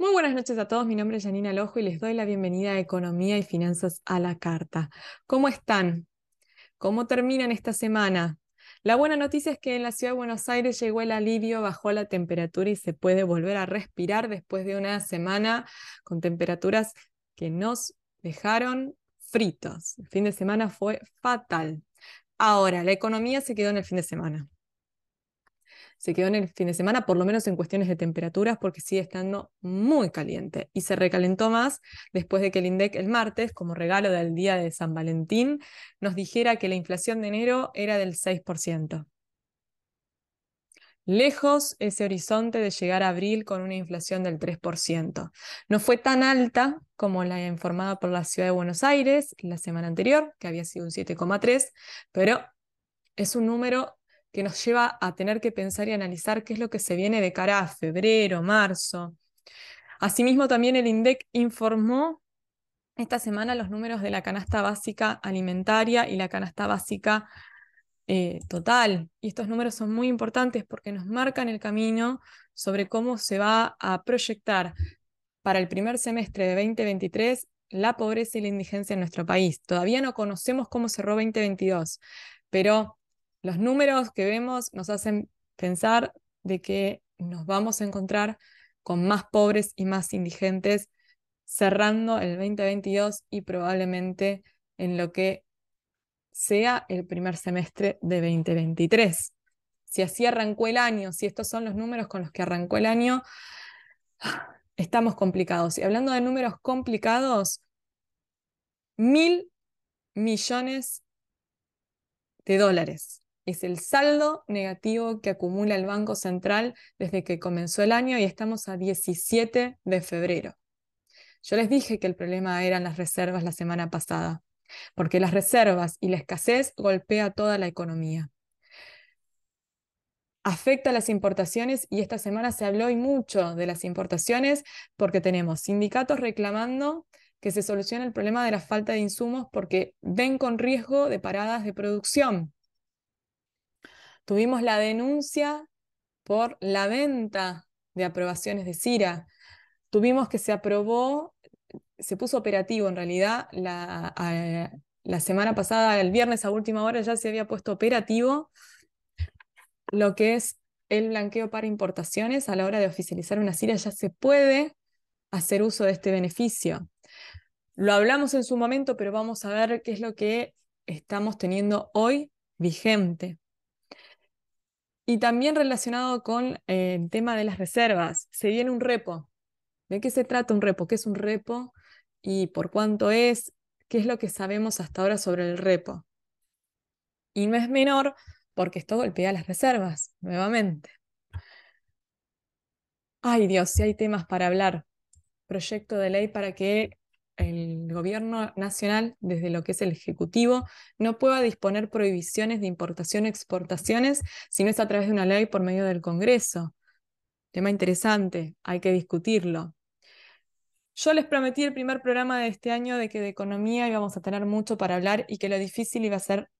Muy buenas noches a todos, mi nombre es Janina Lojo y les doy la bienvenida a Economía y Finanzas a la Carta. ¿Cómo están? ¿Cómo terminan esta semana? La buena noticia es que en la ciudad de Buenos Aires llegó el alivio, bajó la temperatura y se puede volver a respirar después de una semana con temperaturas que nos dejaron fritos. El fin de semana fue fatal. Ahora, la economía se quedó en el fin de semana se quedó en el fin de semana, por lo menos en cuestiones de temperaturas, porque sigue estando muy caliente. Y se recalentó más después de que el INDEC el martes, como regalo del día de San Valentín, nos dijera que la inflación de enero era del 6%. Lejos ese horizonte de llegar a abril con una inflación del 3%. No fue tan alta como la informada por la ciudad de Buenos Aires la semana anterior, que había sido un 7,3, pero es un número que nos lleva a tener que pensar y analizar qué es lo que se viene de cara a febrero, marzo. Asimismo, también el INDEC informó esta semana los números de la canasta básica alimentaria y la canasta básica eh, total. Y estos números son muy importantes porque nos marcan el camino sobre cómo se va a proyectar para el primer semestre de 2023 la pobreza y la indigencia en nuestro país. Todavía no conocemos cómo cerró 2022, pero los números que vemos nos hacen pensar de que nos vamos a encontrar con más pobres y más indigentes cerrando el 2022 y probablemente en lo que sea el primer semestre de 2023. Si así arrancó el año, si estos son los números con los que arrancó el año, estamos complicados. Y hablando de números complicados, mil millones de dólares es el saldo negativo que acumula el Banco Central desde que comenzó el año y estamos a 17 de febrero. Yo les dije que el problema eran las reservas la semana pasada, porque las reservas y la escasez golpea toda la economía. Afecta las importaciones y esta semana se habló y mucho de las importaciones porque tenemos sindicatos reclamando que se solucione el problema de la falta de insumos porque ven con riesgo de paradas de producción. Tuvimos la denuncia por la venta de aprobaciones de CIRA. Tuvimos que se aprobó, se puso operativo en realidad la, la semana pasada, el viernes a última hora ya se había puesto operativo lo que es el blanqueo para importaciones a la hora de oficializar una CIRA ya se puede hacer uso de este beneficio. Lo hablamos en su momento, pero vamos a ver qué es lo que estamos teniendo hoy vigente. Y también relacionado con eh, el tema de las reservas, se viene un repo. ¿De qué se trata un repo? ¿Qué es un repo? ¿Y por cuánto es? ¿Qué es lo que sabemos hasta ahora sobre el repo? Y no es menor porque esto golpea las reservas, nuevamente. Ay Dios, si hay temas para hablar. Proyecto de ley para que el gobierno nacional, desde lo que es el Ejecutivo, no pueda disponer prohibiciones de importación y exportaciones si no es a través de una ley por medio del Congreso. Tema interesante, hay que discutirlo. Yo les prometí el primer programa de este año de que de economía íbamos a tener mucho para hablar y que lo difícil iba a ser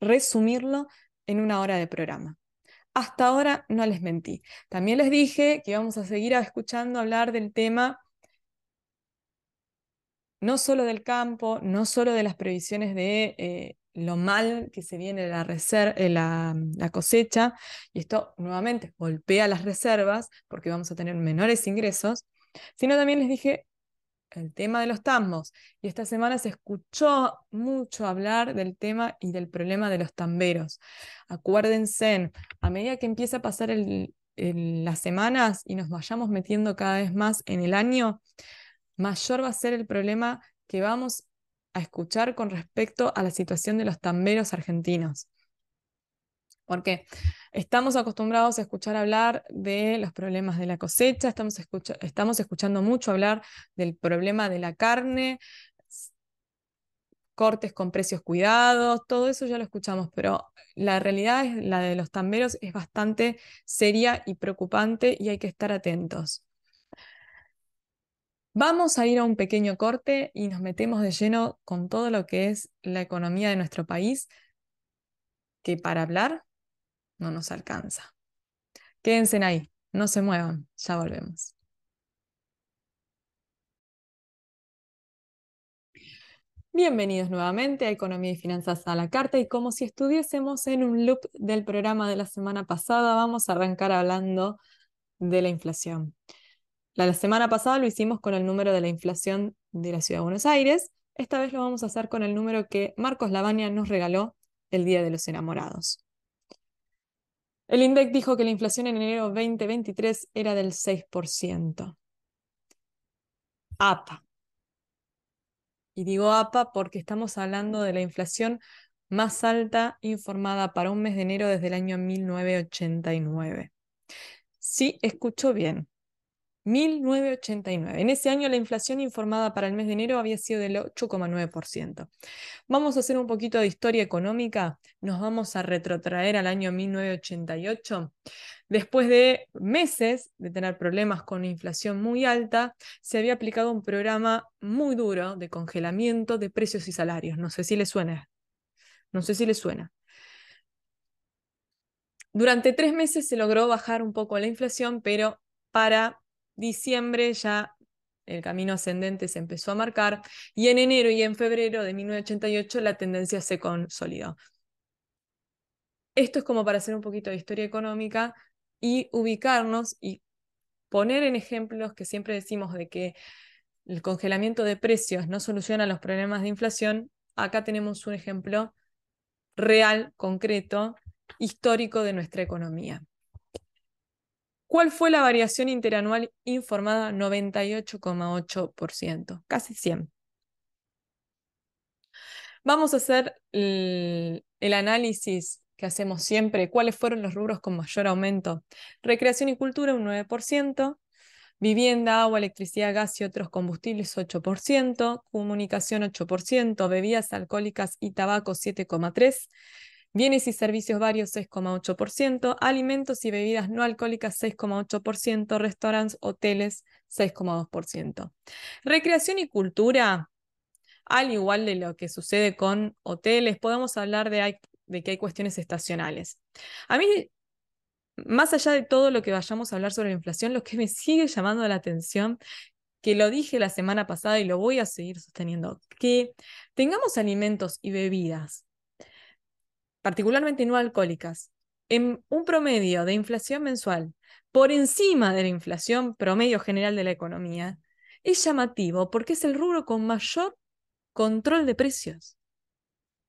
resumirlo en una hora de programa. Hasta ahora no les mentí. También les dije que íbamos a seguir escuchando hablar del tema no solo del campo, no solo de las previsiones de eh, lo mal que se viene la, eh, la, la, cosecha, y esto nuevamente golpea las reservas porque vamos a tener menores ingresos, sino también les dije el tema de los tambos. Y esta semana se escuchó mucho hablar del tema y del problema de los tamberos. Acuérdense, a medida que empieza a pasar las semanas y nos vayamos metiendo cada vez más en el año, mayor va a ser el problema que vamos a escuchar con respecto a la situación de los tamberos argentinos. Porque estamos acostumbrados a escuchar hablar de los problemas de la cosecha, estamos, escuchando mucho hablar del problema de la carne, cortes con precios cuidados, todo eso ya lo escuchamos, pero la realidad es la de los tamberos es bastante seria y preocupante y hay que estar atentos. Vamos a ir a un pequeño corte y nos metemos de lleno con todo lo que es la economía de nuestro país, que para hablar no nos alcanza. Quédense ahí, no se muevan, ya volvemos. Bienvenidos nuevamente a Economía y Finanzas a la Carta y como si estuviésemos en un loop del programa de la semana pasada, vamos a arrancar hablando de la inflación. La semana pasada lo hicimos con el número de la inflación de la Ciudad de Buenos Aires, esta vez lo vamos a hacer con el número que Marcos Lavagna nos regaló el Día de los Enamorados. El INDEC dijo que la inflación en enero 2023 era del 6%. APA, y digo APA porque estamos hablando de la inflación más alta informada para un mes de enero desde el año 1989. Sí, escucho bien. 1989. En ese año la inflación informada para el mes de enero había sido del 8,9%. Vamos a hacer un poquito de historia económica. Nos vamos a retrotraer al año 1988. Después de meses de tener problemas con inflación muy alta, se había aplicado un programa muy duro de congelamiento de precios y salarios. No sé si le suena. No sé si le suena. Durante tres meses se logró bajar un poco la inflación, pero para diciembre ya el camino ascendente se empezó a marcar y en enero y en febrero de 1988 la tendencia se consolidó. Esto es como para hacer un poquito de historia económica y ubicarnos y poner en ejemplos que siempre decimos de que el congelamiento de precios no soluciona los problemas de inflación. Acá tenemos un ejemplo real, concreto, histórico de nuestra economía. ¿Cuál fue la variación interanual informada? 98,8%, casi 100. Vamos a hacer el, análisis que hacemos siempre. ¿Cuáles fueron los rubros con mayor aumento? Recreación y cultura, un 9%. Vivienda, agua, electricidad, gas y otros combustibles, 8%. Comunicación, 8%. Bebidas alcohólicas y tabaco, 7,3%. Bienes y servicios varios 6,8%, alimentos y bebidas no alcohólicas 6,8%, restaurantes, hoteles 6,2%. Recreación y cultura, al igual de lo que sucede con hoteles, podemos hablar de, de que hay cuestiones estacionales. A mí, más allá de todo lo que vayamos a hablar sobre la inflación, lo que me sigue llamando la atención que lo dije la semana pasada y lo voy a seguir sosteniendo, que tengamos alimentos y bebidas particularmente no alcohólicas, en un promedio de inflación mensual por encima de la inflación promedio general de la economía, es llamativo porque es el rubro con mayor control de precios.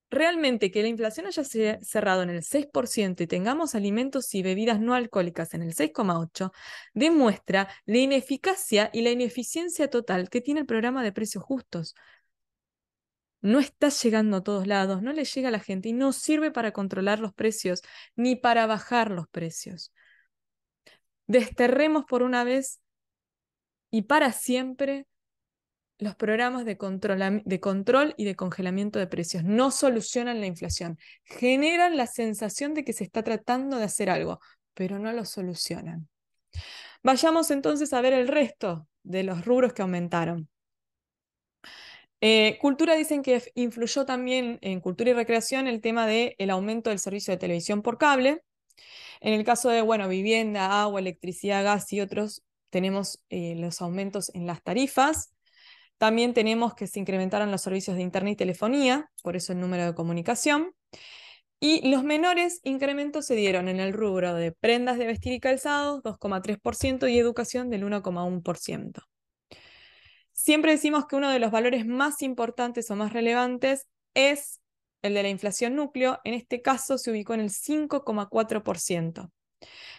Realmente que la inflación haya cerrado en el 6% y tengamos alimentos y bebidas no alcohólicas en el 6,8%, demuestra la ineficacia y la ineficiencia total que tiene el programa de precios justos no está llegando a todos lados, no le llega a la gente y no sirve para controlar los precios ni para bajar los precios. Desterremos por una vez y para siempre los programas de control, de control, y de congelamiento de precios. No solucionan la inflación, generan la sensación de que se está tratando de hacer algo, pero no lo solucionan. Vayamos entonces a ver el resto de los rubros que aumentaron. Eh, cultura dicen que influyó también en cultura y recreación el tema del el aumento del servicio de televisión por cable. En el caso de, bueno, vivienda, agua, electricidad, gas y otros, tenemos eh, los aumentos en las tarifas. También tenemos que se incrementaron los servicios de internet y telefonía, por eso el número de comunicación. Y los menores incrementos se dieron en el rubro de prendas de vestir y calzados, 2,3%, y educación del 1,1%. Siempre decimos que uno de los valores más importantes o más relevantes es el de la inflación núcleo. En este caso se ubicó en el 5,4%.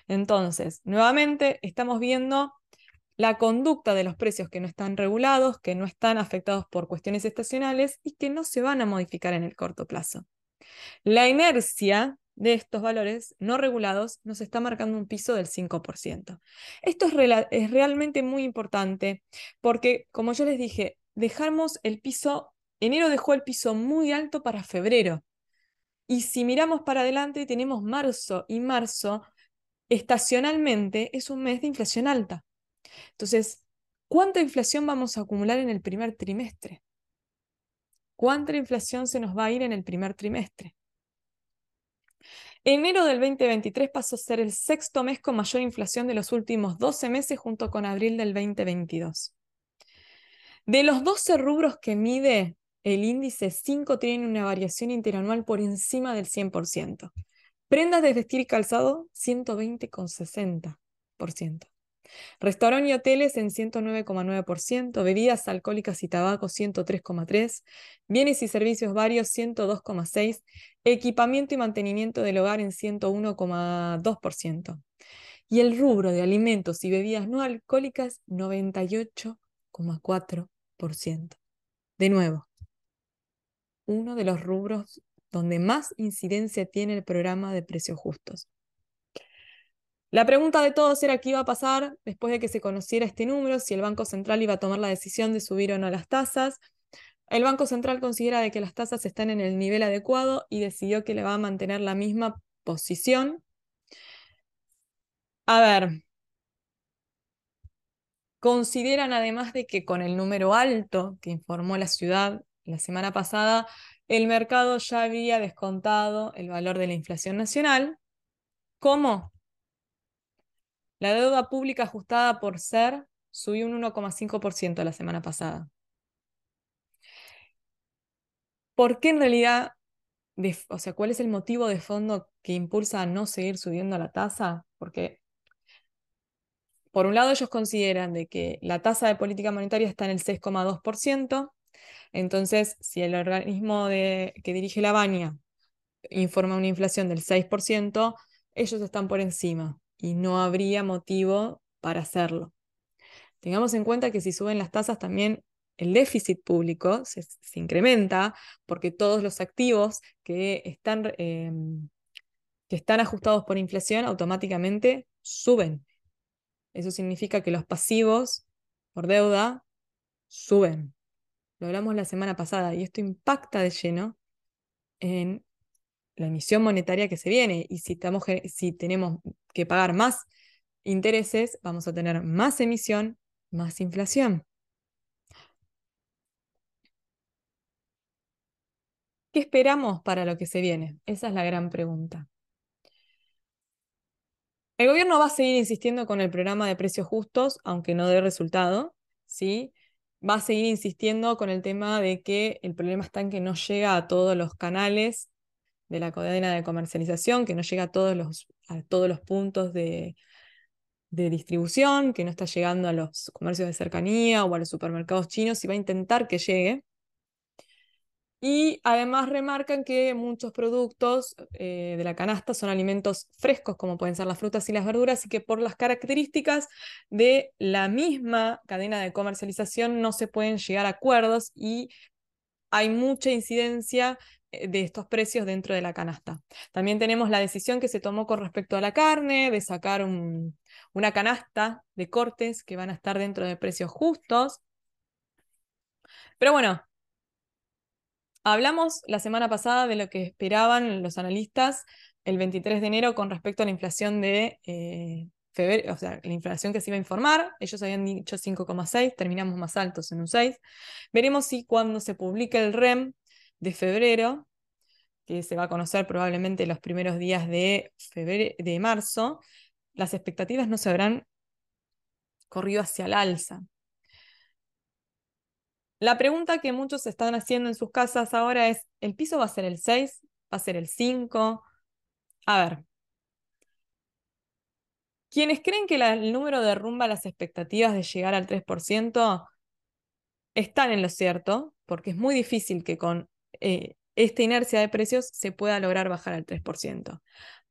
Entonces, nuevamente estamos viendo la conducta de los precios que no están regulados, que no están afectados por cuestiones estacionales y que no se van a modificar en el corto plazo. La inercia de estos valores no regulados nos está marcando un piso del 5%. Esto es, realmente muy importante porque, como yo les dije, dejamos el piso, enero dejó el piso muy alto para febrero. Y si miramos para adelante, tenemos marzo y marzo estacionalmente es un mes de inflación alta. Entonces, ¿cuánta inflación vamos a acumular en el primer trimestre? ¿Cuánta inflación se nos va a ir en el primer trimestre? Enero del 2023 pasó a ser el sexto mes con mayor inflación de los últimos 12 meses junto con abril del 2022. De los 12 rubros que mide el índice 5 tiene una variación interanual por encima del 100%. Prendas de vestir y calzado, 120,60%. Restaurante y hoteles en 109,9%, bebidas alcohólicas y tabaco 103,3%, bienes y servicios varios 102,6%, equipamiento y mantenimiento del hogar en 101,2%. Y el rubro de alimentos y bebidas no alcohólicas 98,4%. De nuevo, uno de los rubros donde más incidencia tiene el programa de precios justos. La pregunta de todos era qué iba a pasar después de que se conociera este número, si el Banco Central iba a tomar la decisión de subir o no las tasas. El Banco Central considera de que las tasas están en el nivel adecuado y decidió que le va a mantener la misma posición. A ver, consideran además de que con el número alto que informó la ciudad la semana pasada, el mercado ya había descontado el valor de la inflación nacional. ¿Cómo? La deuda pública ajustada por ser subió un 1,5% la semana pasada. ¿Por qué en realidad, o sea, cuál es el motivo de fondo que impulsa a no seguir subiendo la tasa? Porque, por un lado, ellos consideran de que la tasa de política monetaria está en el 6,2%, entonces, si el organismo que dirige la baña informa una inflación del 6%, ellos están por encima y no habría motivo para hacerlo. Tengamos en cuenta que si suben las tasas también el déficit público se, incrementa porque todos los activos que están, em, que están ajustados por inflación automáticamente suben. Eso significa que los pasivos por deuda suben. Lo hablamos la semana pasada y esto impacta de lleno en la emisión monetaria que se viene. Y si, estamos, si tenemos que pagar más intereses, vamos a tener más emisión, más inflación. ¿Qué esperamos para lo que se viene? Esa es la gran pregunta. El gobierno va a seguir insistiendo con el programa de precios justos, aunque no dé resultado, ¿sí? Va a seguir insistiendo con el tema de que el problema está en que no llega a todos los canales de la cadena de comercialización, que no llega a todos los, a todos los puntos de, de distribución, que no está llegando a los comercios de cercanía o a los supermercados chinos y va a intentar que llegue. Y además remarcan que muchos productos eh, de la canasta son alimentos frescos, como pueden ser las frutas y las verduras, y que por las características de la misma cadena de comercialización no se pueden llegar a acuerdos y hay mucha incidencia de estos precios dentro de la canasta. También tenemos la decisión que se tomó con respecto a la carne, de sacar una canasta de cortes que van a estar dentro de precios justos. Pero bueno, Hablamos la semana pasada de lo que esperaban los analistas el 23 de enero con respecto a la inflación de eh, febrero, o sea, la inflación que se iba a informar. Ellos habían dicho 5,6, terminamos más altos en un 6. Veremos si cuando se publique el REM de febrero, que se va a conocer probablemente los primeros días de, de marzo, las expectativas no se habrán corrido hacia el alza. La pregunta que muchos están haciendo en sus casas ahora es, ¿el piso va a ser el 6? ¿Va a ser el 5? A ver. Quienes creen que el número derrumba las expectativas de llegar al 3%, están en lo cierto, porque es muy difícil que con eh, esta inercia de precios se pueda lograr bajar al 3%.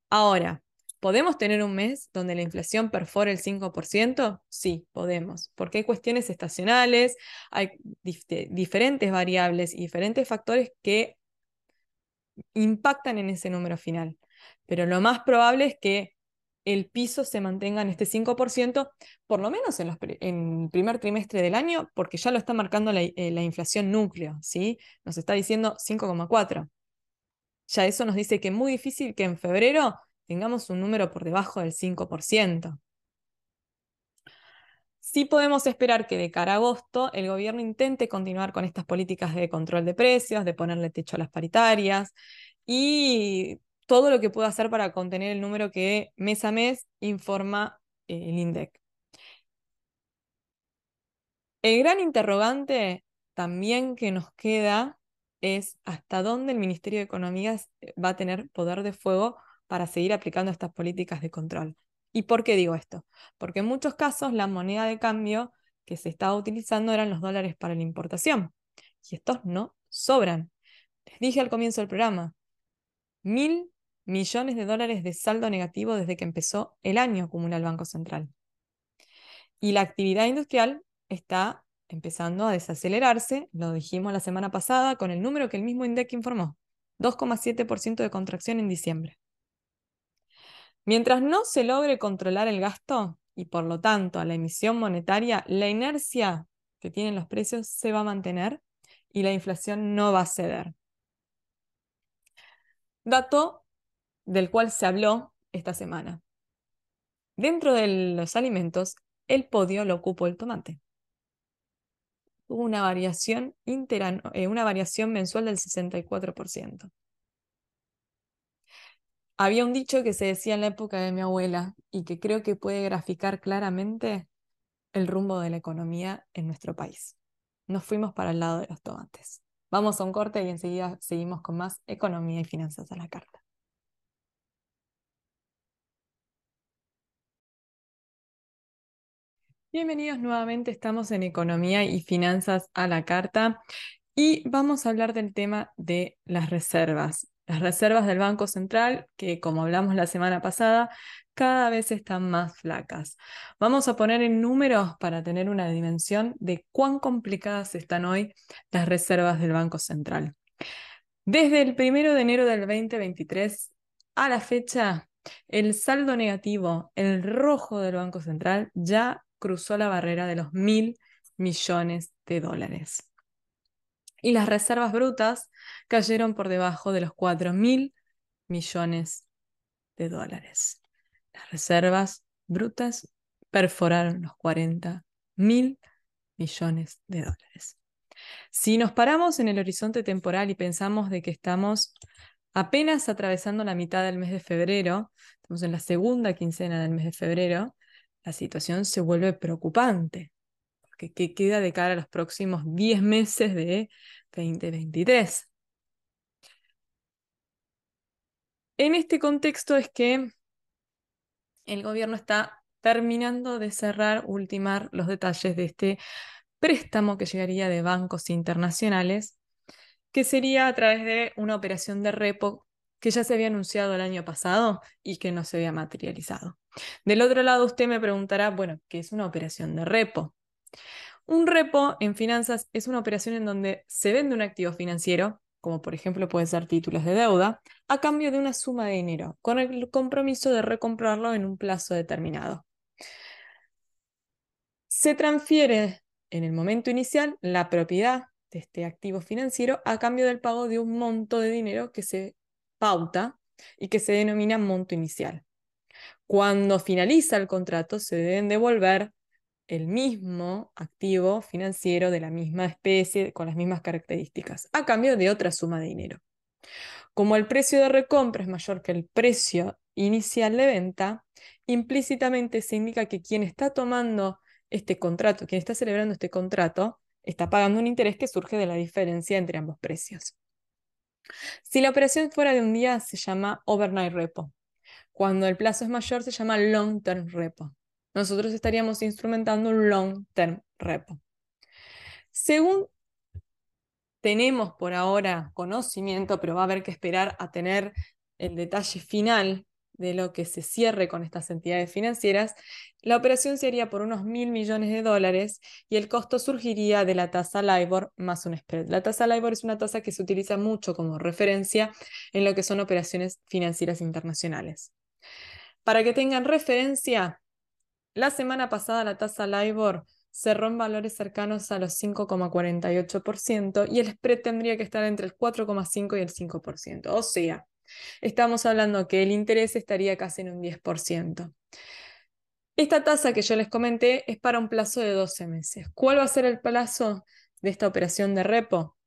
Ahora, ¿Podemos tener un mes donde la inflación perfore el 5%? Sí, podemos, porque hay cuestiones estacionales, hay diferentes variables y diferentes factores que impactan en ese número final. Pero lo más probable es que el piso se mantenga en este 5%, por lo menos en, el primer trimestre del año, porque ya lo está marcando la, eh, la inflación núcleo, ¿sí? Nos está diciendo 5,4. Ya eso nos dice que es muy difícil que en febrero tengamos un número por debajo del 5%. Sí podemos esperar que de cara a agosto el gobierno intente continuar con estas políticas de control de precios, de ponerle techo a las paritarias y todo lo que pueda hacer para contener el número que mes a mes informa eh, el INDEC. El gran interrogante también que nos queda es hasta dónde el Ministerio de Economía va a tener poder de fuego para seguir aplicando estas políticas de control. ¿Y por qué digo esto? Porque en muchos casos la moneda de cambio que se estaba utilizando eran los dólares para la importación. Y estos no sobran. Les dije al comienzo del programa, mil millones de dólares de saldo negativo desde que empezó el año acumula el Banco Central. Y la actividad industrial está empezando a desacelerarse, lo dijimos la semana pasada con el número que el mismo INDEC informó, 2,7% de contracción en diciembre. Mientras no se logre controlar el gasto y por lo tanto a la emisión monetaria, la inercia que tienen los precios se va a mantener y la inflación no va a ceder. Dato del cual se habló esta semana. Dentro de los alimentos, el podio lo ocupó el tomate. Hubo una variación, eh, una variación mensual del 64%. Había un dicho que se decía en la época de mi abuela y que creo que puede graficar claramente el rumbo de la economía en nuestro país. Nos fuimos para el lado de los tomates. Vamos a un corte y enseguida seguimos con más economía y finanzas a la carta. Bienvenidos nuevamente, estamos en Economía y Finanzas a la Carta y vamos a hablar del tema de las reservas las reservas del Banco Central, que como hablamos la semana pasada, cada vez están más flacas. Vamos a poner en números para tener una dimensión de cuán complicadas están hoy las reservas del Banco Central. Desde el 1 de enero del 2023 a la fecha, el saldo negativo, el rojo del Banco Central, ya cruzó la barrera de los mil millones de dólares y las reservas brutas cayeron por debajo de los 4 mil millones de dólares. Las reservas brutas perforaron los 40 mil millones de dólares. Si nos paramos en el horizonte temporal y pensamos de que estamos apenas atravesando la mitad del mes de febrero, estamos en la segunda quincena del mes de febrero, la situación se vuelve preocupante que, queda de cara a los próximos 10 meses de 2023. En este contexto es que el gobierno está terminando de cerrar, ultimar los detalles de este préstamo que llegaría de bancos internacionales, que sería a través de una operación de repo que ya se había anunciado el año pasado y que no se había materializado. Del otro lado, usted me preguntará, bueno, ¿qué es una operación de repo? Un repo en finanzas es una operación en donde se vende un activo financiero, como por ejemplo puede ser títulos de deuda, a cambio de una suma de dinero, con el compromiso de recomprarlo en un plazo determinado. Se transfiere en el momento inicial la propiedad de este activo financiero a cambio del pago de un monto de dinero que se pauta y que se denomina monto inicial. Cuando finaliza el contrato, se deben devolver el mismo activo financiero de la misma especie, con las mismas características, a cambio de otra suma de dinero. Como el precio de recompra es mayor que el precio inicial de venta, implícitamente se indica que quien está tomando este contrato, quien está celebrando este contrato, está pagando un interés que surge de la diferencia entre ambos precios. Si la operación fuera de un día, se llama overnight repo. Cuando el plazo es mayor, se llama long term repo nosotros estaríamos instrumentando un long term repo. Según tenemos por ahora conocimiento, pero va a haber que esperar a tener el detalle final de lo que se cierre con estas entidades financieras, la operación se haría por unos mil millones de dólares y el costo surgiría de la tasa LIBOR más un spread. La tasa LIBOR es una tasa que se utiliza mucho como referencia en lo que son operaciones financieras internacionales. Para que tengan referencia, la semana pasada la tasa LIBOR cerró en valores cercanos a los 5,48% y el spread tendría que estar entre el 4,5 y el 5%. O sea, estamos hablando que el interés estaría casi en un 10%. Esta tasa que yo les comenté es para un plazo de 12 meses. ¿Cuál va a ser el plazo de esta operación de repo?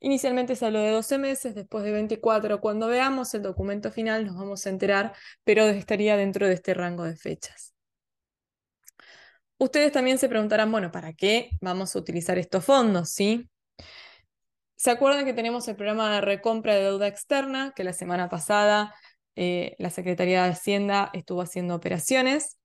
Inicialmente se habló de 12 meses, después de 24. Cuando veamos el documento final nos vamos a enterar, pero estaría dentro de este rango de fechas. Ustedes también se preguntarán, bueno, ¿para qué vamos a utilizar estos fondos? ¿sí? ¿Se acuerdan que tenemos el programa de recompra de deuda externa, que la semana pasada eh, la Secretaría de Hacienda estuvo haciendo operaciones?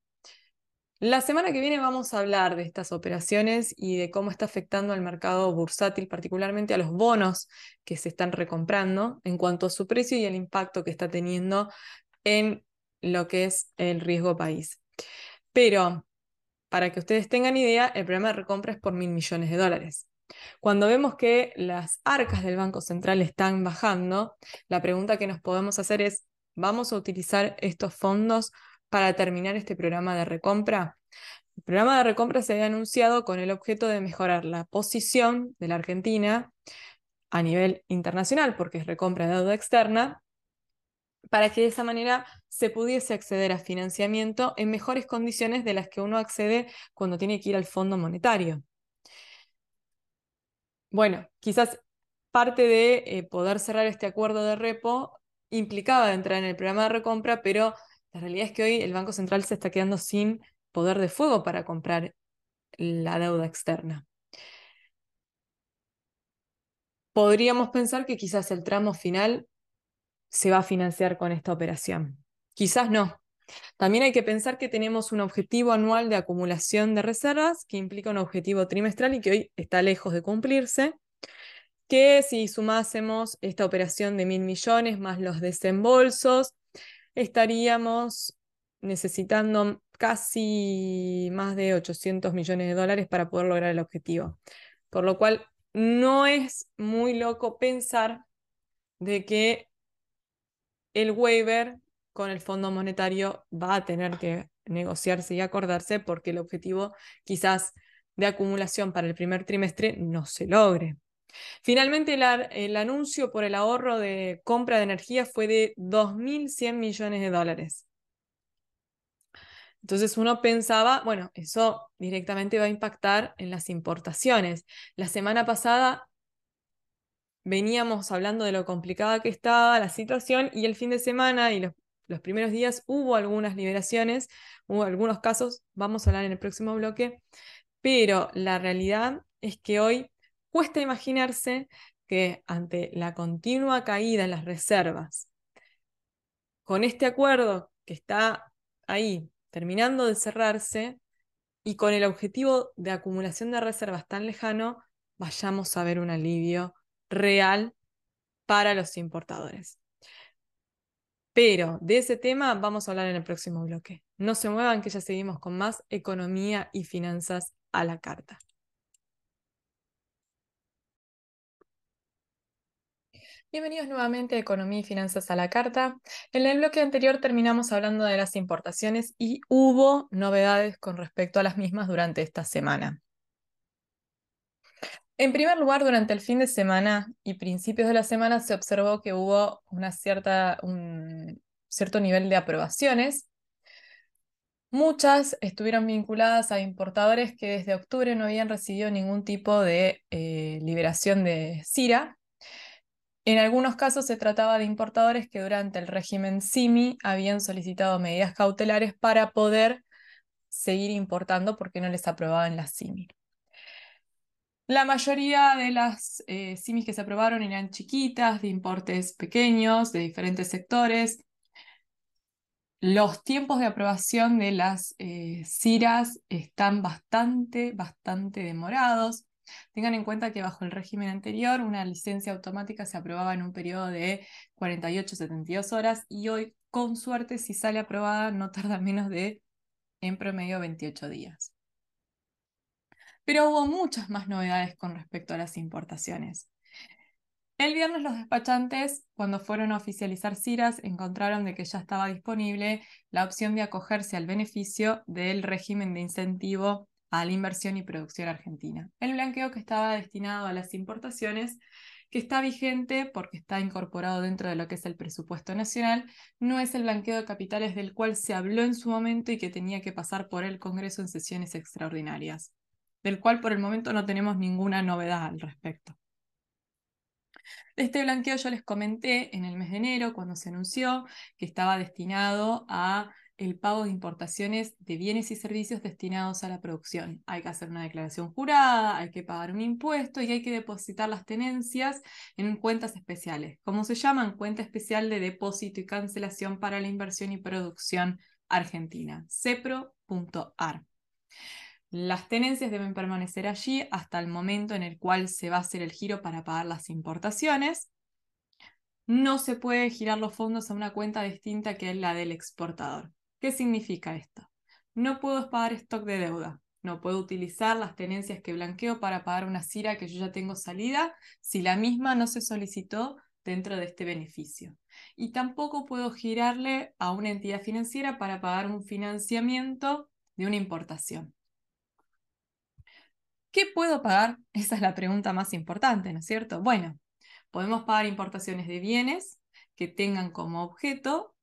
La semana que viene vamos a hablar de estas operaciones y de cómo está afectando al mercado bursátil, particularmente a los bonos que se están recomprando en cuanto a su precio y el impacto que está teniendo en lo que es el riesgo país. Pero, para que ustedes tengan idea, el programa de recompra es por mil millones de dólares. Cuando vemos que las arcas del Banco Central están bajando, la pregunta que nos podemos hacer es, ¿vamos a utilizar estos fondos para terminar este programa de recompra? El programa de recompra se había anunciado con el objeto de mejorar la posición de la Argentina a nivel internacional, porque es recompra de deuda externa, para que de esa manera se pudiese acceder a financiamiento en mejores condiciones de las que uno accede cuando tiene que ir al Fondo Monetario. Bueno, quizás parte de eh, poder cerrar este acuerdo de repo implicaba entrar en el programa de recompra, pero la realidad es que hoy el Banco Central se está quedando sin poder de fuego para comprar la deuda externa. Podríamos pensar que quizás el tramo final se va a financiar con esta operación. Quizás no. También hay que pensar que tenemos un objetivo anual de acumulación de reservas que implica un objetivo trimestral y que hoy está lejos de cumplirse, que si sumásemos esta operación de mil millones más los desembolsos, estaríamos necesitando casi más de 800 millones de dólares para poder lograr el objetivo. Por lo cual, no es muy loco pensar de que el waiver con el Fondo Monetario va a tener que negociarse y acordarse porque el objetivo quizás de acumulación para el primer trimestre no se logre. Finalmente, el, anuncio por el ahorro de compra de energía fue de 2.100 millones de dólares. Entonces uno pensaba, bueno, eso directamente va a impactar en las importaciones. La semana pasada veníamos hablando de lo complicada que estaba la situación y el fin de semana y los, primeros días hubo algunas liberaciones, hubo algunos casos, vamos a hablar en el próximo bloque, pero la realidad es que hoy cuesta imaginarse que ante la continua caída en las reservas, con este acuerdo que está ahí terminando de cerrarse y con el objetivo de acumulación de reservas tan lejano, vayamos a ver un alivio real para los importadores. Pero de ese tema vamos a hablar en el próximo bloque. No se muevan que ya seguimos con más economía y finanzas a la carta. Bienvenidos nuevamente a Economía y Finanzas a la Carta. En el bloque anterior terminamos hablando de las importaciones y hubo novedades con respecto a las mismas durante esta semana. En primer lugar, durante el fin de semana y principios de la semana se observó que hubo una cierta, un cierto nivel de aprobaciones. Muchas estuvieron vinculadas a importadores que desde octubre no habían recibido ningún tipo de eh, liberación de CIRA. En algunos casos se trataba de importadores que durante el régimen SIMI habían solicitado medidas cautelares para poder seguir importando porque no les aprobaban las SIMI. La mayoría de las eh, simis que se aprobaron eran chiquitas, de importes pequeños, de diferentes sectores. Los tiempos de aprobación de las eh, CIRAS están bastante, bastante demorados. Tengan en cuenta que bajo el régimen anterior una licencia automática se aprobaba en un periodo de 48-72 horas y hoy, con suerte, si sale aprobada, no tarda menos de en promedio 28 días. Pero hubo muchas más novedades con respecto a las importaciones. El viernes los despachantes, cuando fueron a oficializar CIRAS, encontraron de que ya estaba disponible la opción de acogerse al beneficio del régimen de incentivo a la inversión y producción argentina. El blanqueo que estaba destinado a las importaciones, que está vigente porque está incorporado dentro de lo que es el presupuesto nacional, no es el blanqueo de capitales del cual se habló en su momento y que tenía que pasar por el Congreso en sesiones extraordinarias del cual por el momento no tenemos ninguna novedad al respecto. Este blanqueo yo les comenté en el mes de enero cuando se anunció que estaba destinado a el pago de importaciones de bienes y servicios destinados a la producción. Hay que hacer una declaración jurada, hay que pagar un impuesto y hay que depositar las tenencias en cuentas especiales. ¿Cómo se llaman? Cuenta especial de depósito y cancelación para la inversión y producción argentina, cepro.ar. Las tenencias deben permanecer allí hasta el momento en el cual se va a hacer el giro para pagar las importaciones no se puede girar los fondos a una cuenta distinta que es la del exportador. ¿Qué significa esto? No puedo pagar stock de deuda. No puedo utilizar las tenencias que blanqueo para pagar una CIRA que yo ya tengo salida si la misma no se solicitó dentro de este beneficio. Y tampoco puedo girarle a una entidad financiera para pagar un financiamiento de una importación. ¿Qué puedo pagar? Esa es la pregunta más importante, ¿no es cierto? Bueno, Podemos pagar importaciones de bienes que tengan como objeto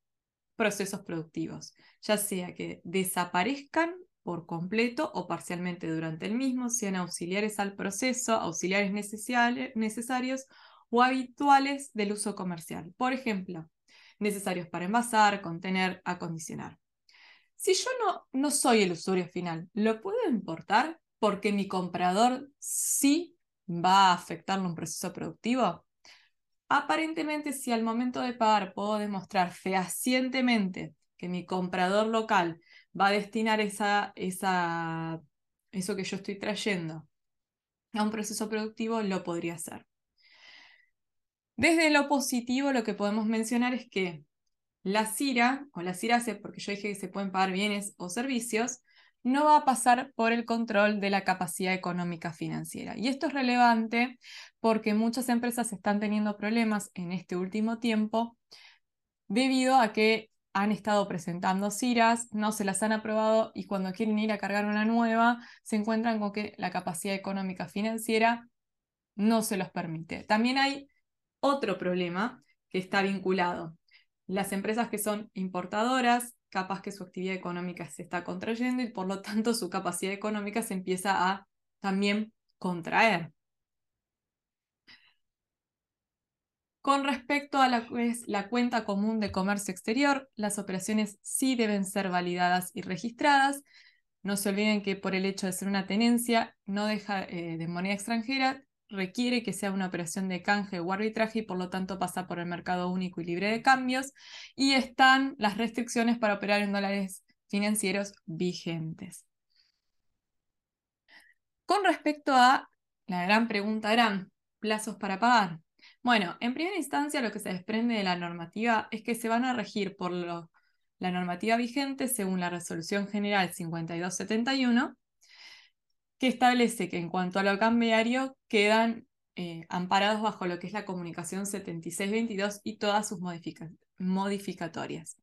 procesos productivos, ya sea que desaparezcan por completo o parcialmente durante el mismo, sean auxiliares al proceso, auxiliares necesarios o habituales del uso comercial. Por ejemplo, necesarios para envasar, contener, acondicionar. Si yo no, no soy el usuario final, ¿lo puedo importar porque mi comprador sí va a afectarle un proceso productivo? Aparentemente, si al momento de pagar puedo demostrar fehacientemente que mi comprador local va a destinar esa, eso que yo estoy trayendo a un proceso productivo, lo podría hacer. Desde lo positivo, lo que podemos mencionar es que la CIRA, o la CIRA, porque yo dije que se pueden pagar bienes o servicios, no va a pasar por el control de la capacidad económica financiera. Y esto es relevante porque muchas empresas están teniendo problemas en este último tiempo debido a que han estado presentando CIRAS, no se las han aprobado y cuando quieren ir a cargar una nueva se encuentran con que la capacidad económica financiera no se los permite. También hay otro problema que está vinculado. Las empresas que son importadoras capaz que su actividad económica se está contrayendo y por lo tanto su capacidad económica se empieza a también contraer. Con respecto a la, cuenta común de comercio exterior, las operaciones sí deben ser validadas y registradas. No se olviden que por el hecho de ser una tenencia no deja eh, de moneda extranjera, requiere que sea una operación de canje o arbitraje y por lo tanto pasa por el mercado único y libre de cambios y están las restricciones para operar en dólares financieros vigentes. Con respecto a la gran pregunta eran plazos para pagar. Bueno, en primera instancia lo que se desprende de la normativa es que se van a regir por la normativa vigente según la resolución general 5271 que establece que en cuanto a lo cambiario quedan eh, amparados bajo lo que es la comunicación 7622 y todas sus modificatorias.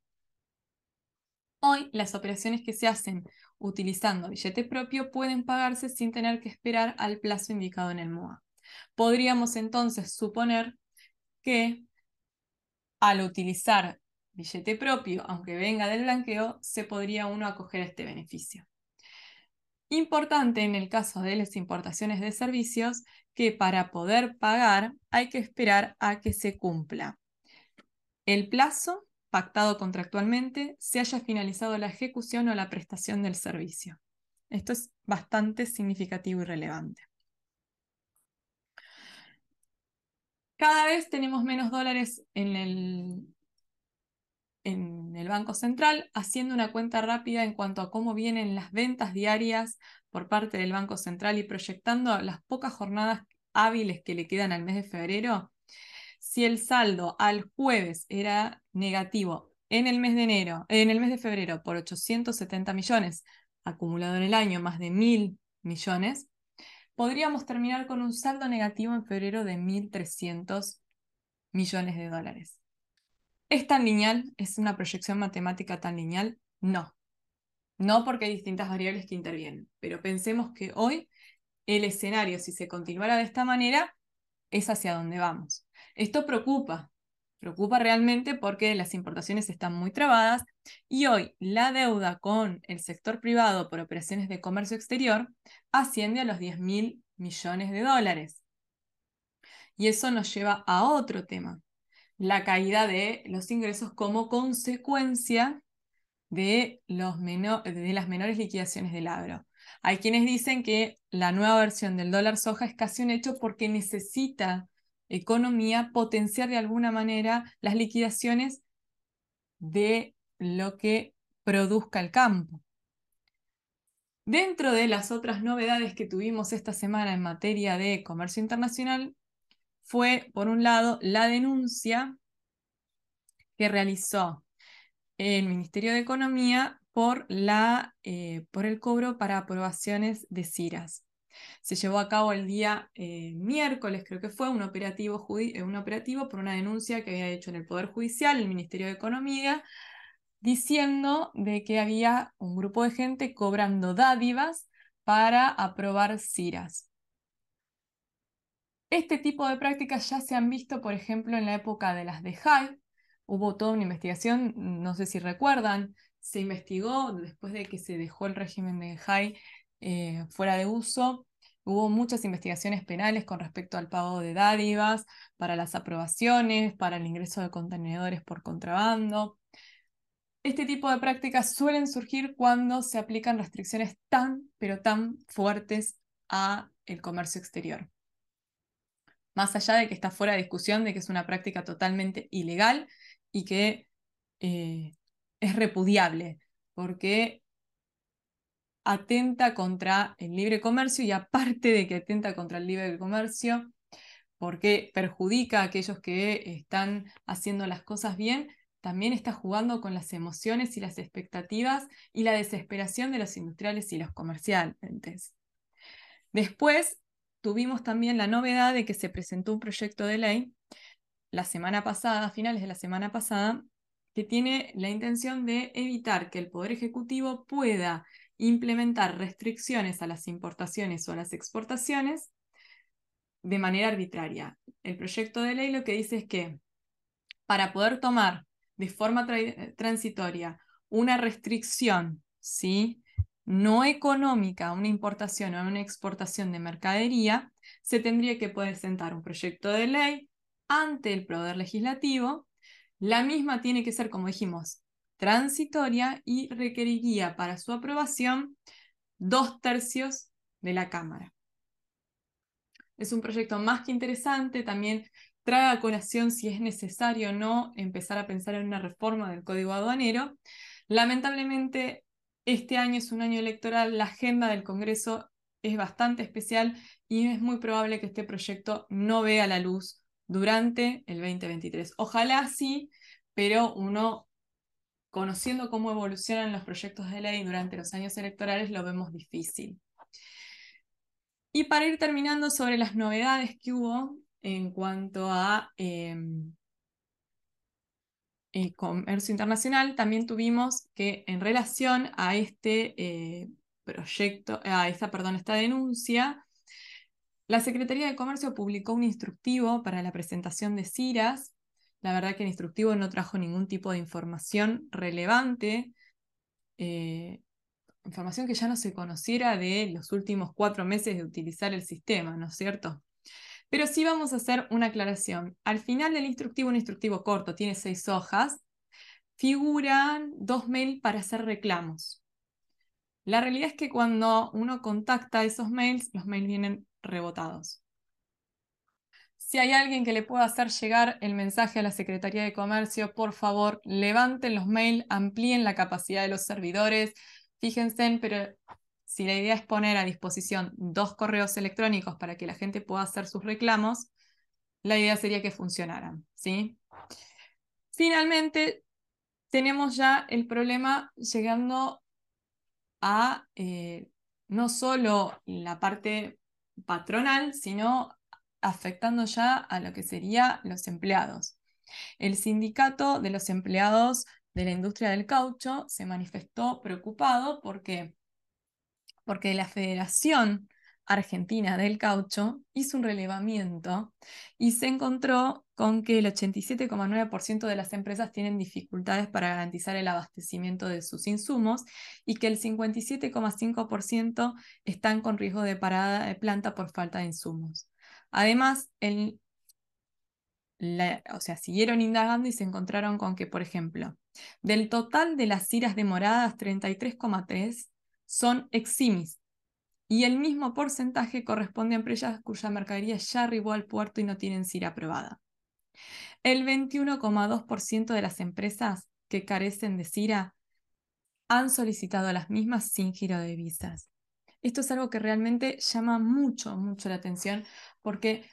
Hoy las operaciones que se hacen utilizando billete propio pueden pagarse sin tener que esperar al plazo indicado en el MOA. Podríamos entonces suponer que al utilizar billete propio, aunque venga del blanqueo, se podría uno acoger a este beneficio. Importante en el caso de las importaciones de servicios que para poder pagar hay que esperar a que se cumpla el plazo pactado contractualmente, se haya finalizado la ejecución o la prestación del servicio. Esto es bastante significativo y relevante. Cada vez tenemos menos dólares en el, en el Banco Central, haciendo una cuenta rápida en cuanto a cómo vienen las ventas diarias por parte del Banco Central y proyectando las pocas jornadas hábiles que le quedan al mes de febrero, si el saldo al jueves era negativo en el mes de enero, en el mes de febrero por 870 millones, acumulado en el año más de mil millones, podríamos terminar con un saldo negativo en febrero de 1.300 millones de dólares. ¿Es tan lineal? ¿Es una proyección matemática tan lineal? No. No porque hay distintas variables que intervienen, pero pensemos que hoy el escenario, si se continuara de esta manera, es hacia donde vamos. Esto preocupa, preocupa realmente porque las importaciones están muy trabadas y hoy la deuda con el sector privado por operaciones de comercio exterior asciende a los 10 mil millones de dólares. Y eso nos lleva a otro tema, la caída de los ingresos como consecuencia de, los de las menores liquidaciones del agro. Hay quienes dicen que la nueva versión del dólar soja es casi un hecho porque necesita economía potenciar de alguna manera las liquidaciones de lo que produzca el campo. Dentro de las otras novedades que tuvimos esta semana en materia de comercio internacional, fue, por un lado, la denuncia que realizó el Ministerio de Economía por, la, eh, por el cobro para aprobaciones de CIRAS. Se llevó a cabo el día eh, miércoles, creo que fue, un operativo, eh, un operativo por una denuncia que había hecho en el Poder Judicial, el Ministerio de Economía, diciendo de que había un grupo de gente cobrando dádivas para aprobar CIRAS. Este tipo de prácticas ya se han visto, por ejemplo, en la época de las de Hyde. Hubo toda una investigación, no sé si recuerdan, se investigó después de que se dejó el régimen de Hyde eh, fuera de uso. Hubo muchas investigaciones penales con respecto al pago de dádivas, para las aprobaciones, para el ingreso de contenedores por contrabando. Este tipo de prácticas suelen surgir cuando se aplican restricciones tan, pero tan fuertes a el comercio exterior. Más allá de que está fuera de discusión de que es una práctica totalmente ilegal y que eh, es repudiable, porque atenta contra el libre comercio y aparte de que atenta contra el libre comercio, porque perjudica a aquellos que están haciendo las cosas bien, también está jugando con las emociones y las expectativas y la desesperación de los industriales y los comerciantes. Después tuvimos también la novedad de que se presentó un proyecto de ley la semana pasada, a finales de la semana pasada, que tiene la intención de evitar que el Poder Ejecutivo pueda implementar restricciones a las importaciones o a las exportaciones de manera arbitraria. El proyecto de ley lo que dice es que para poder tomar de forma transitoria una restricción, ¿sí? No económica, una importación o una exportación de mercadería, se tendría que presentar un proyecto de ley ante el Poder Legislativo. La misma tiene que ser, como dijimos, transitoria y requeriría para su aprobación dos tercios de la Cámara. Es un proyecto más que interesante, también trae a colación si es necesario o no empezar a pensar en una reforma del Código Aduanero. Lamentablemente, este año es un año electoral, la agenda del Congreso es bastante especial y es muy probable que este proyecto no vea la luz durante el 2023. Ojalá sí, pero uno conociendo cómo evolucionan los proyectos de ley durante los años electorales, lo vemos difícil. Y para ir terminando sobre las novedades que hubo en cuanto a em, eh, comercio internacional, también tuvimos que en relación a este eh, proyecto, a esta, perdón, esta denuncia, la Secretaría de Comercio publicó un instructivo para la presentación de CIRAS la verdad que el instructivo no trajo ningún tipo de información relevante, eh, información que ya no se conociera de los últimos cuatro meses de utilizar el sistema, ¿no es cierto? Pero sí vamos a hacer una aclaración. Al final del instructivo, un instructivo corto, tiene seis hojas, figuran dos mails para hacer reclamos. La realidad es que cuando uno contacta esos mails, los mails vienen rebotados. Si hay alguien que le pueda hacer llegar el mensaje a la Secretaría de Comercio, por favor, levanten los mails, amplíen la capacidad de los servidores. Fíjense, pero si la idea es poner a disposición dos correos electrónicos para que la gente pueda hacer sus reclamos, la idea sería que funcionaran. ¿sí? Finalmente, tenemos ya el problema llegando a eh, no solo la parte patronal, sino afectando ya a lo que serían los empleados. El sindicato de los empleados de la industria del caucho se manifestó preocupado porque, porque la Federación Argentina del Caucho hizo un relevamiento y se encontró con que el 87,9% de las empresas tienen dificultades para garantizar el abastecimiento de sus insumos y que el 57,5% están con riesgo de parada de planta por falta de insumos. Además, o sea, siguieron indagando y se encontraron con que, por ejemplo, Del total de las ciras demoradas, 33,3 son eximis. Y el mismo porcentaje corresponde a empresas cuya mercadería ya arribó al puerto y no tienen CIRA aprobada. El 21,2% de las empresas que carecen de CIRA han solicitado las mismas sin giro de visas. Esto es algo que realmente llama mucho, mucho la atención porque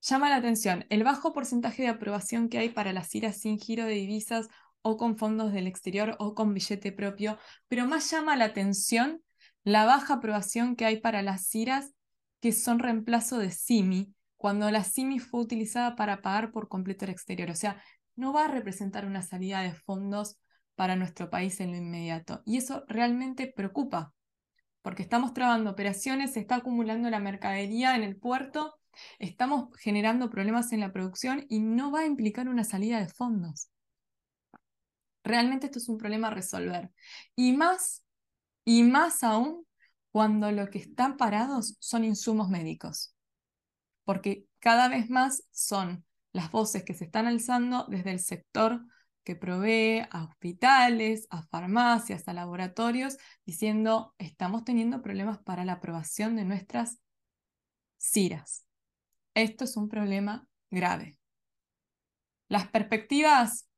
llama la atención el bajo porcentaje de aprobación que hay para las IRAs sin giro de divisas o con fondos del exterior o con billete propio, pero más llama la atención la baja aprobación que hay para las IRAs que son reemplazo de SIMI, cuando la SIMI fue utilizada para pagar por completo el exterior. O sea, no va a representar una salida de fondos para nuestro país en lo inmediato. Y eso realmente preocupa, porque estamos trabando operaciones, se está acumulando la mercadería en el puerto, estamos generando problemas en la producción y no va a implicar una salida de fondos. Realmente esto es un problema a resolver. Y más, y más aún cuando lo que están parados son insumos médicos. Porque cada vez más son las voces que se están alzando desde el sector que provee a hospitales, a farmacias, a laboratorios, diciendo, estamos teniendo problemas para la aprobación de nuestras CIRAS. Esto es un problema grave. Las perspectivas,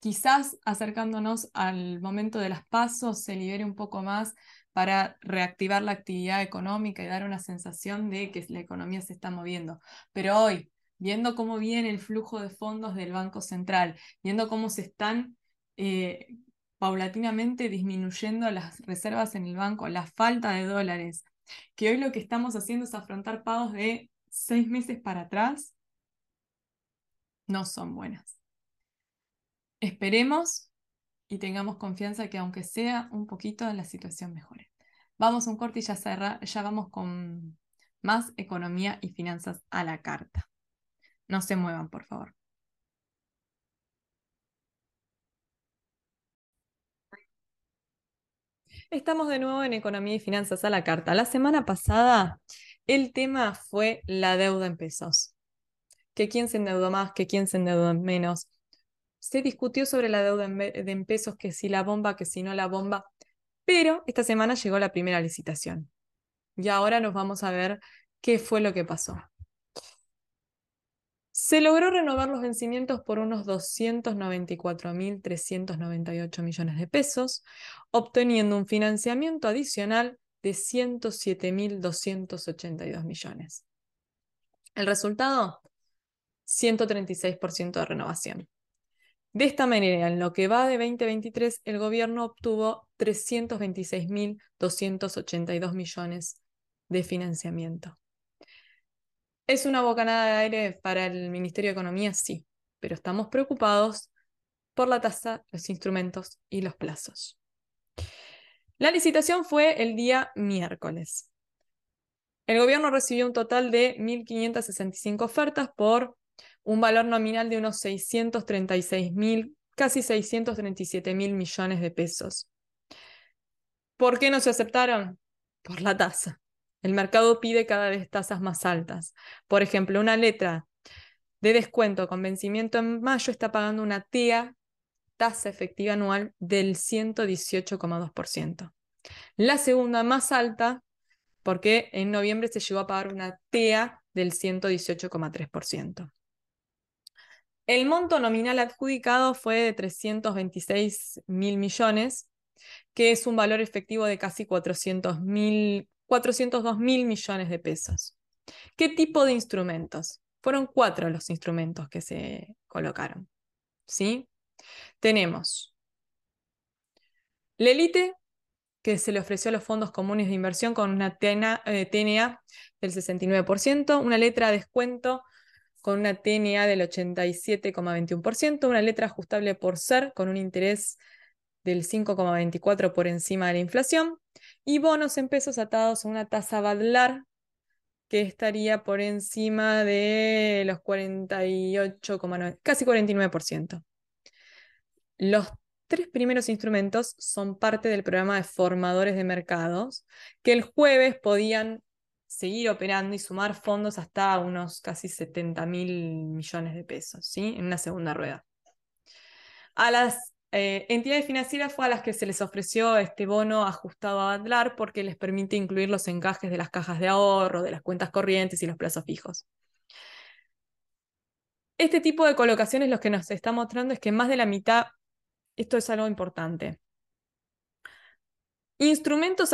quizás acercándonos al momento de las pasos, se libere un poco más para reactivar la actividad económica y dar una sensación de que la economía se está moviendo. Pero hoy, viendo cómo viene el flujo de fondos del Banco Central, viendo cómo se están eh, paulatinamente disminuyendo las reservas en el banco, la falta de dólares, que hoy lo que estamos haciendo es afrontar pagos de seis meses para atrás, no son buenas. Esperemos y tengamos confianza que aunque sea un poquito, la situación mejore. Vamos un corte y ya, ya vamos con más economía y finanzas a la carta. No se muevan, por favor. Estamos de nuevo en Economía y Finanzas a la carta. La semana pasada el tema fue la deuda en pesos. Que quién se endeudó más, que quién se endeudó menos. Se discutió sobre la deuda en pesos, que si la bomba, que si no la bomba. Pero esta semana llegó la primera licitación. Y ahora nos vamos a ver qué fue lo que pasó. Se logró renovar los vencimientos por unos 294.398 millones de pesos, obteniendo un financiamiento adicional de 107.282 millones. El resultado, 136% de renovación. De esta manera, en lo que va de 2023, el gobierno obtuvo 326.282 millones de financiamiento. ¿Es una bocanada de aire para el Ministerio de Economía? Sí, pero estamos preocupados por la tasa, los instrumentos y los plazos. La licitación fue el día miércoles. El gobierno recibió un total de 1.565 ofertas por un valor nominal de unos 636 mil, casi 637 mil millones de pesos. ¿Por qué no se aceptaron? Por la tasa. El mercado pide cada vez tasas más altas. Por ejemplo, una letra de descuento con vencimiento en mayo está pagando una TEA, tasa efectiva anual, del 118,2%. La segunda más alta, porque en noviembre se llegó a pagar una TEA del 118,3%. El monto nominal adjudicado fue de 326 mil millones, que es un valor efectivo de casi 400 mil 402 mil millones de pesos. ¿Qué tipo de instrumentos? Fueron cuatro los instrumentos que se colocaron. ¿sí? Tenemos la élite, que se le ofreció a los fondos comunes de inversión con una TNA, eh, del 69%, una letra de descuento con una TNA del 87,21%, una letra ajustable por ser con un interés del 5,24 por encima de la inflación, y bonos en pesos atados a una tasa Badlar que estaría por encima de los 48,9, casi 49%. Los tres primeros instrumentos son parte del programa de formadores de mercados, que el jueves podían seguir operando y sumar fondos hasta unos casi 70 mil millones de pesos, ¿sí? En una segunda rueda. A las eh, entidades financieras fue a las que se les ofreció este bono ajustado a Badlar porque les permite incluir los encajes de las cajas de ahorro, de las cuentas corrientes y los plazos fijos. Este tipo de colocaciones lo que nos está mostrando es que más de la mitad, esto es algo importante, instrumentos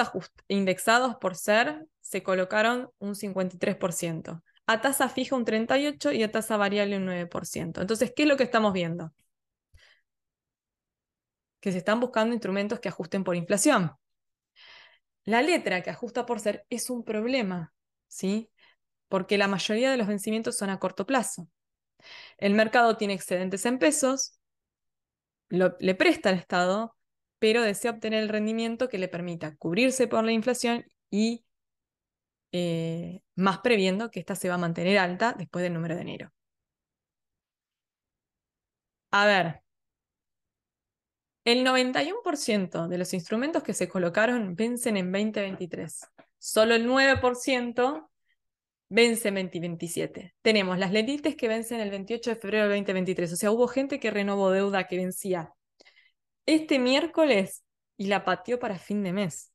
indexados por ser se colocaron un 53%, a tasa fija un 38% y a tasa variable un 9%. Entonces, ¿qué es lo que estamos viendo? que se están buscando instrumentos que ajusten por inflación. La letra que ajusta por ser es un problema, ¿sí? Porque la mayoría de los vencimientos son a corto plazo. El mercado tiene excedentes en pesos, le presta al Estado, pero desea obtener el rendimiento que le permita cubrirse por la inflación y eh, más previendo que ésta se va a mantener alta después del número de enero. A ver, el 91% de los instrumentos que se colocaron vencen en 2023. Solo el 9% vence en 2027. Tenemos las lenites que vencen el 28 de febrero del 2023. O sea, hubo gente que renovó deuda que vencía este miércoles y la pateó para fin de mes.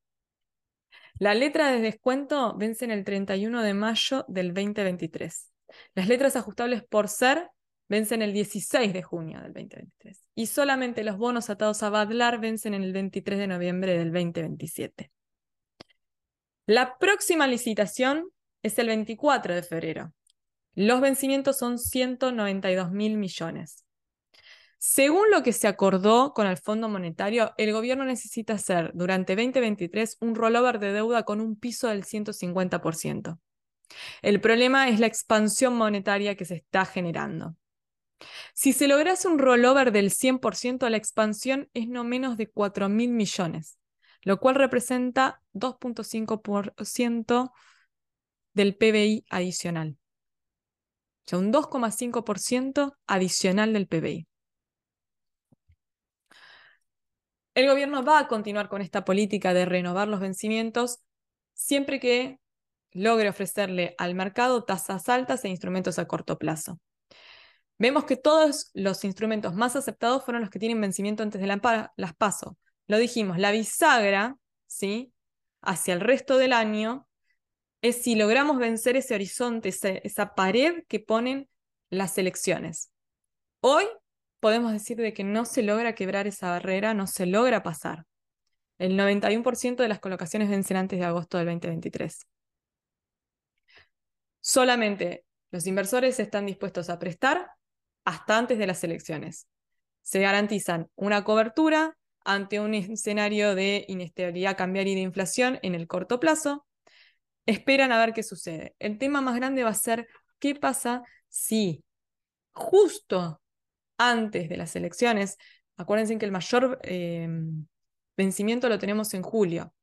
La letra de descuento vence en el 31 de mayo del 2023. Las letras ajustables por ser vencen el 16 de junio del 2023 y solamente los bonos atados a Badlar vencen en el 23 de noviembre del 2027. La próxima licitación es el 24 de febrero. Los vencimientos son 192 mil millones. Según lo que se acordó con el Fondo Monetario, el gobierno necesita hacer durante 2023 un rollover de deuda con un piso del 150%. El problema es la expansión monetaria que se está generando. Si se lograse un rollover del 100%, la expansión es no menos de 4 mil millones, lo cual representa 2.5% del PBI adicional. O sea, un 2,5% adicional del PBI. El gobierno va a continuar con esta política de renovar los vencimientos siempre que logre ofrecerle al mercado tasas altas e instrumentos a corto plazo. Vemos que todos los instrumentos más aceptados fueron los que tienen vencimiento antes de las PASO. Lo dijimos, la bisagra, ¿sí? Hacia el resto del año, es si logramos vencer ese horizonte, esa pared que ponen las elecciones. Hoy podemos decir de que no se logra quebrar esa barrera, no se logra pasar. El 91% de las colocaciones vencen antes de agosto del 2023. Solamente los inversores están dispuestos a prestar hasta antes de las elecciones. Se garantizan una cobertura ante un escenario de inestabilidad cambiaria y de inflación en el corto plazo. Esperan a ver qué sucede. El tema más grande va a ser qué pasa si justo antes de las elecciones, acuérdense que el mayor em, vencimiento lo tenemos en julio,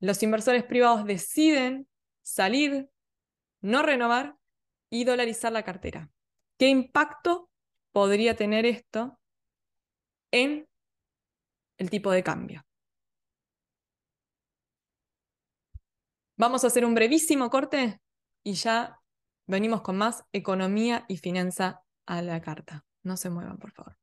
los inversores privados deciden salir, no renovar y dolarizar la cartera. ¿Qué impacto podría tener esto en el tipo de cambio? Vamos a hacer un brevísimo corte y ya venimos con más economía y finanza a la carta. No se muevan, por favor.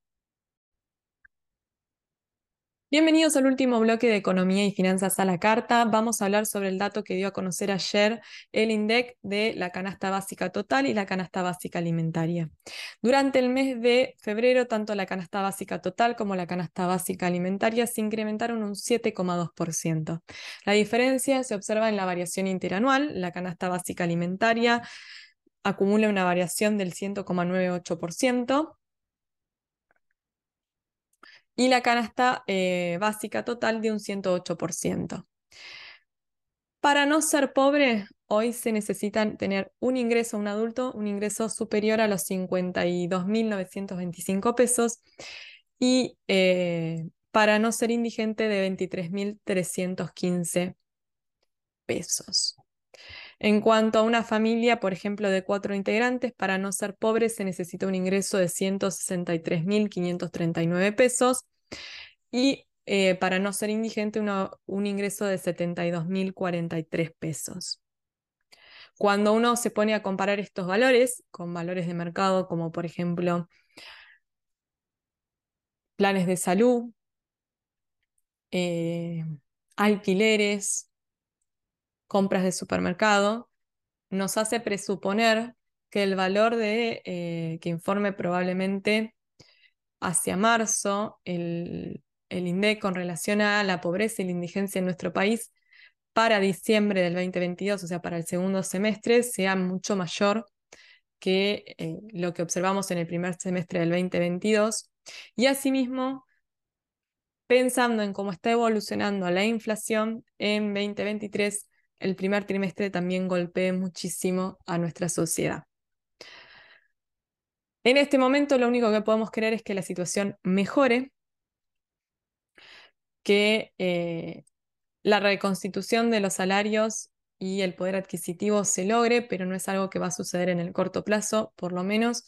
Bienvenidos al último bloque de Economía y Finanzas a la Carta. Vamos a hablar sobre el dato que dio a conocer ayer el INDEC de la canasta básica total y la canasta básica alimentaria. Durante el mes de febrero, tanto la canasta básica total como la canasta básica alimentaria se incrementaron un 7,2%. La diferencia se observa en la variación interanual. La canasta básica alimentaria acumula una variación del 100,98% y la canasta eh, básica total de un 108%. Para no ser pobre, hoy se necesitan tener un ingreso, un adulto, un ingreso superior a los 52.925 pesos y eh, para no ser indigente de 23.315 pesos. En cuanto a una familia, por ejemplo, de cuatro integrantes, para no ser pobre se necesita un ingreso de 163.539 pesos y eh, para no ser indigente un ingreso de 72.043 pesos. Cuando uno se pone a comparar estos valores con valores de mercado, como por ejemplo planes de salud, eh, alquileres, compras de supermercado, nos hace presuponer que el valor de eh, que informe probablemente hacia marzo el, el INDEC con relación a la pobreza y la indigencia en nuestro país para diciembre del 2022, o sea, para el segundo semestre, sea mucho mayor que eh, lo que observamos en el primer semestre del 2022. Y asimismo, pensando en cómo está evolucionando la inflación en 2023, el primer trimestre también golpee muchísimo a nuestra sociedad. En este momento lo único que podemos creer es que la situación mejore, que eh, la reconstitución de los salarios y el poder adquisitivo se logre, pero no es algo que va a suceder en el corto plazo, por lo menos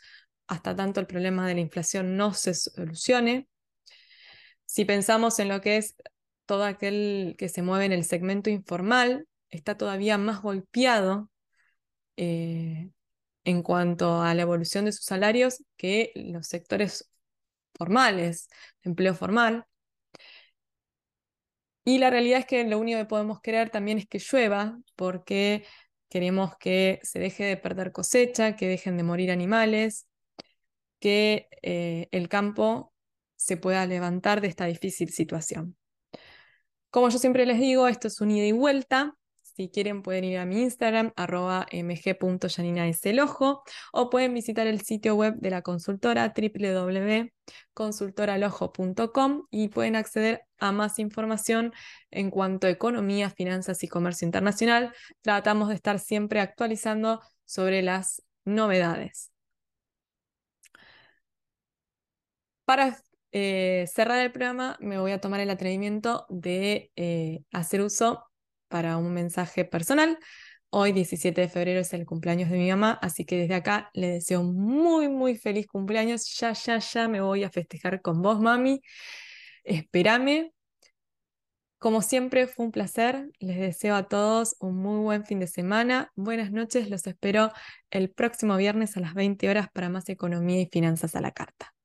hasta tanto el problema de la inflación no se solucione. Si pensamos en lo que es todo aquel que se mueve en el segmento informal, está todavía más golpeado eh, en cuanto a la evolución de sus salarios que los sectores formales, empleo formal. Y la realidad es que lo único que podemos querer también es que llueva, porque queremos que se deje de perder cosecha, que dejen de morir animales, que eh, el campo se pueda levantar de esta difícil situación. Como yo siempre les digo, esto es un ida y vuelta. Si quieren pueden ir a mi Instagram, arroba o pueden visitar el sitio web de la consultora www.consultoralojo.com y pueden acceder a más información en cuanto a economía, finanzas y comercio internacional. Tratamos de estar siempre actualizando sobre las novedades. Para eh, cerrar el programa, me voy a tomar el atrevimiento de eh, hacer uso para un mensaje personal. Hoy, 17 de febrero, es el cumpleaños de mi mamá, así que desde acá le deseo muy, muy feliz cumpleaños. Ya, ya, ya me voy a festejar con vos, mami. Espérame. Como siempre, fue un placer. Les deseo a todos un muy buen fin de semana. Buenas noches. Los espero el próximo viernes a las 20 horas para más economía y finanzas a la carta.